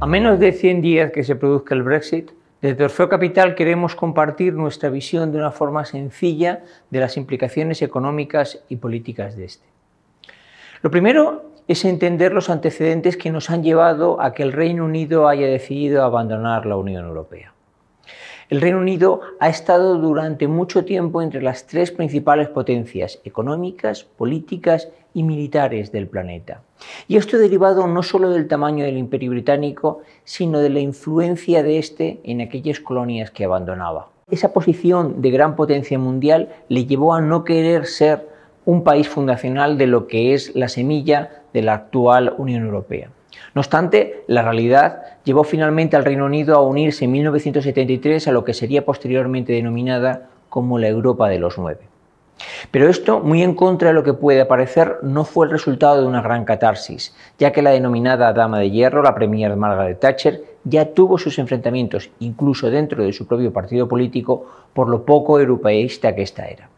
A menos de 100 días que se produzca el Brexit, desde Orfeo Capital queremos compartir nuestra visión de una forma sencilla de las implicaciones económicas y políticas de este. Lo primero es entender los antecedentes que nos han llevado a que el Reino Unido haya decidido abandonar la Unión Europea. El Reino Unido ha estado durante mucho tiempo entre las tres principales potencias económicas, políticas y militares del planeta. Y esto derivado no solo del tamaño del imperio británico, sino de la influencia de éste en aquellas colonias que abandonaba. Esa posición de gran potencia mundial le llevó a no querer ser un país fundacional de lo que es la semilla de la actual Unión Europea. No obstante, la realidad llevó finalmente al Reino Unido a unirse en 1973 a lo que sería posteriormente denominada como la Europa de los Nueve. Pero esto, muy en contra de lo que puede parecer, no fue el resultado de una gran catarsis, ya que la denominada Dama de Hierro, la Premier Margaret Thatcher, ya tuvo sus enfrentamientos, incluso dentro de su propio partido político, por lo poco europeísta que ésta era.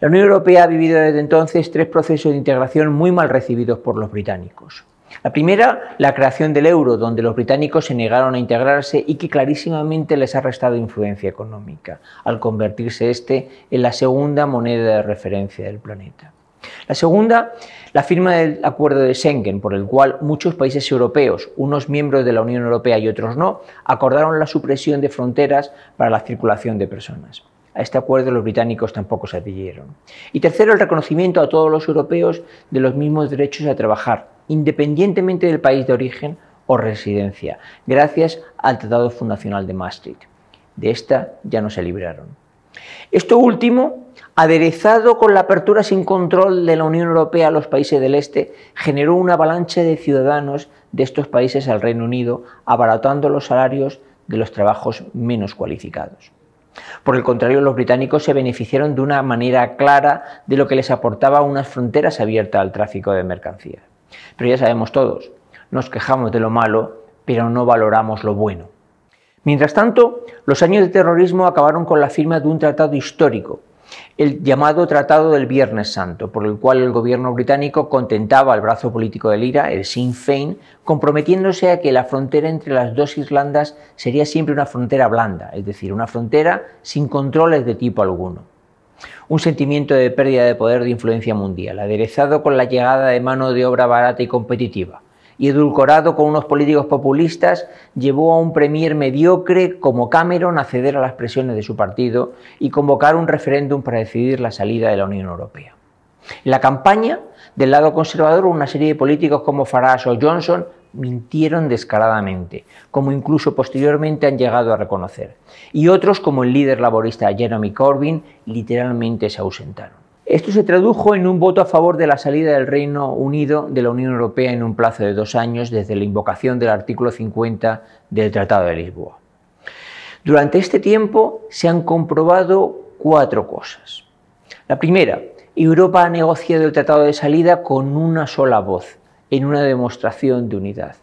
La Unión Europea ha vivido desde entonces tres procesos de integración muy mal recibidos por los británicos. La primera, la creación del euro, donde los británicos se negaron a integrarse y que clarísimamente les ha restado influencia económica, al convertirse este en la segunda moneda de referencia del planeta. La segunda, la firma del acuerdo de Schengen, por el cual muchos países europeos, unos miembros de la Unión Europea y otros no, acordaron la supresión de fronteras para la circulación de personas. A este acuerdo los británicos tampoco se adhirieron. Y tercero, el reconocimiento a todos los europeos de los mismos derechos a trabajar, independientemente del país de origen o residencia, gracias al Tratado Fundacional de Maastricht. De esta ya no se libraron. Esto último, aderezado con la apertura sin control de la Unión Europea a los países del Este, generó una avalancha de ciudadanos de estos países al Reino Unido, abaratando los salarios de los trabajos menos cualificados. Por el contrario, los británicos se beneficiaron de una manera clara de lo que les aportaba unas fronteras abiertas al tráfico de mercancías. Pero ya sabemos todos, nos quejamos de lo malo, pero no valoramos lo bueno. Mientras tanto, los años de terrorismo acabaron con la firma de un tratado histórico, el llamado Tratado del Viernes Santo, por el cual el gobierno británico contentaba al brazo político del IRA, el Sinn Féin, comprometiéndose a que la frontera entre las dos Irlandas sería siempre una frontera blanda, es decir, una frontera sin controles de tipo alguno un sentimiento de pérdida de poder de influencia mundial, aderezado con la llegada de mano de obra barata y competitiva, y edulcorado con unos políticos populistas, llevó a un premier mediocre como Cameron a ceder a las presiones de su partido y convocar un referéndum para decidir la salida de la Unión Europea. En la campaña, del lado conservador, una serie de políticos como Farage o Johnson mintieron descaradamente, como incluso posteriormente han llegado a reconocer. Y otros, como el líder laborista Jeremy Corbyn, literalmente se ausentaron. Esto se tradujo en un voto a favor de la salida del Reino Unido de la Unión Europea en un plazo de dos años desde la invocación del artículo 50 del Tratado de Lisboa. Durante este tiempo se han comprobado cuatro cosas. La primera, Europa ha negociado el tratado de salida con una sola voz, en una demostración de unidad.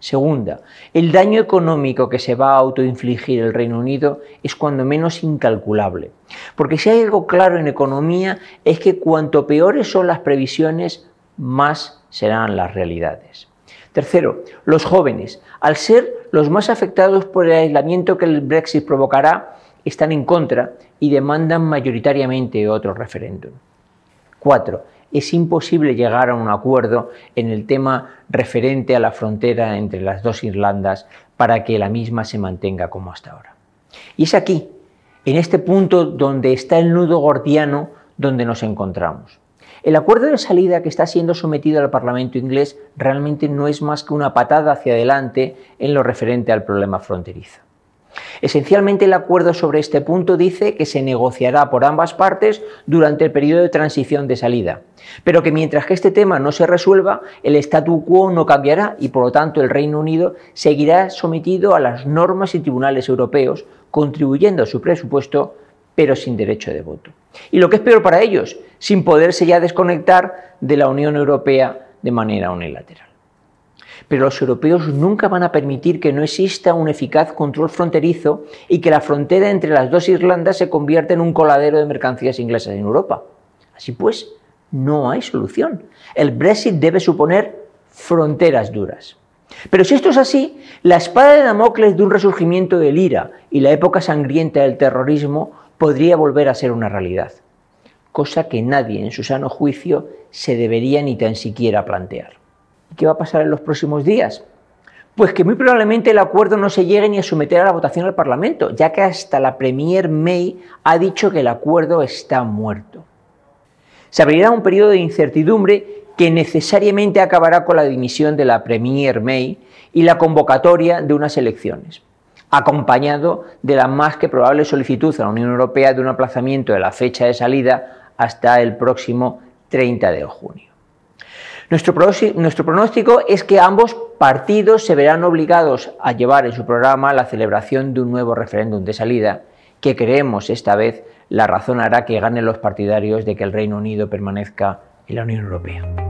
Segunda, el daño económico que se va a autoinfligir el Reino Unido es cuando menos incalculable. Porque si hay algo claro en economía es que cuanto peores son las previsiones, más serán las realidades. Tercero, los jóvenes, al ser los más afectados por el aislamiento que el Brexit provocará, están en contra y demandan mayoritariamente otro referéndum. Cuatro, es imposible llegar a un acuerdo en el tema referente a la frontera entre las dos Irlandas para que la misma se mantenga como hasta ahora. Y es aquí, en este punto donde está el nudo gordiano, donde nos encontramos. El acuerdo de salida que está siendo sometido al Parlamento inglés realmente no es más que una patada hacia adelante en lo referente al problema fronterizo. Esencialmente el acuerdo sobre este punto dice que se negociará por ambas partes durante el periodo de transición de salida, pero que mientras que este tema no se resuelva, el statu quo no cambiará y por lo tanto el Reino Unido seguirá sometido a las normas y tribunales europeos, contribuyendo a su presupuesto, pero sin derecho de voto. Y lo que es peor para ellos, sin poderse ya desconectar de la Unión Europea de manera unilateral. Pero los europeos nunca van a permitir que no exista un eficaz control fronterizo y que la frontera entre las dos Irlandas se convierta en un coladero de mercancías inglesas en Europa. Así pues, no hay solución. El Brexit debe suponer fronteras duras. Pero si esto es así, la espada de Damocles de un resurgimiento del IRA y la época sangrienta del terrorismo podría volver a ser una realidad, cosa que nadie en su sano juicio se debería ni tan siquiera plantear. ¿Y qué va a pasar en los próximos días? Pues que muy probablemente el acuerdo no se llegue ni a someter a la votación al Parlamento, ya que hasta la Premier May ha dicho que el acuerdo está muerto. Se abrirá un periodo de incertidumbre que necesariamente acabará con la dimisión de la Premier May y la convocatoria de unas elecciones, acompañado de la más que probable solicitud a la Unión Europea de un aplazamiento de la fecha de salida hasta el próximo 30 de junio. Nuestro, pronóstico es que ambos partidos se verán obligados a llevar en su programa la celebración de un nuevo referéndum de salida, que creemos esta vez la razón hará que ganen los partidarios de que el Reino Unido permanezca en la Unión Europea.